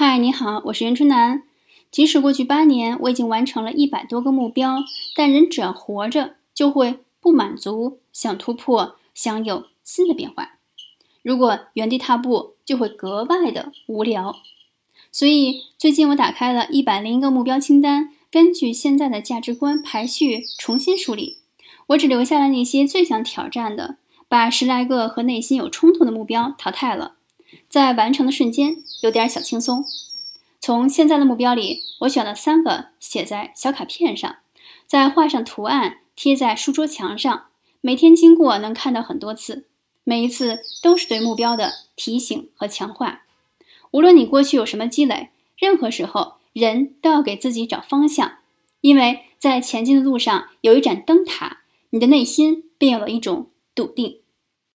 嗨，你好，我是袁春楠。即使过去八年，我已经完成了一百多个目标，但人只要活着，就会不满足，想突破，想有新的变化。如果原地踏步，就会格外的无聊。所以最近我打开了一百零一个目标清单，根据现在的价值观排序，重新梳理。我只留下了那些最想挑战的，把十来个和内心有冲突的目标淘汰了。在完成的瞬间，有点小轻松。从现在的目标里，我选了三个，写在小卡片上，再画上图案，贴在书桌墙上。每天经过能看到很多次，每一次都是对目标的提醒和强化。无论你过去有什么积累，任何时候人都要给自己找方向，因为在前进的路上有一盏灯塔，你的内心便有了一种笃定。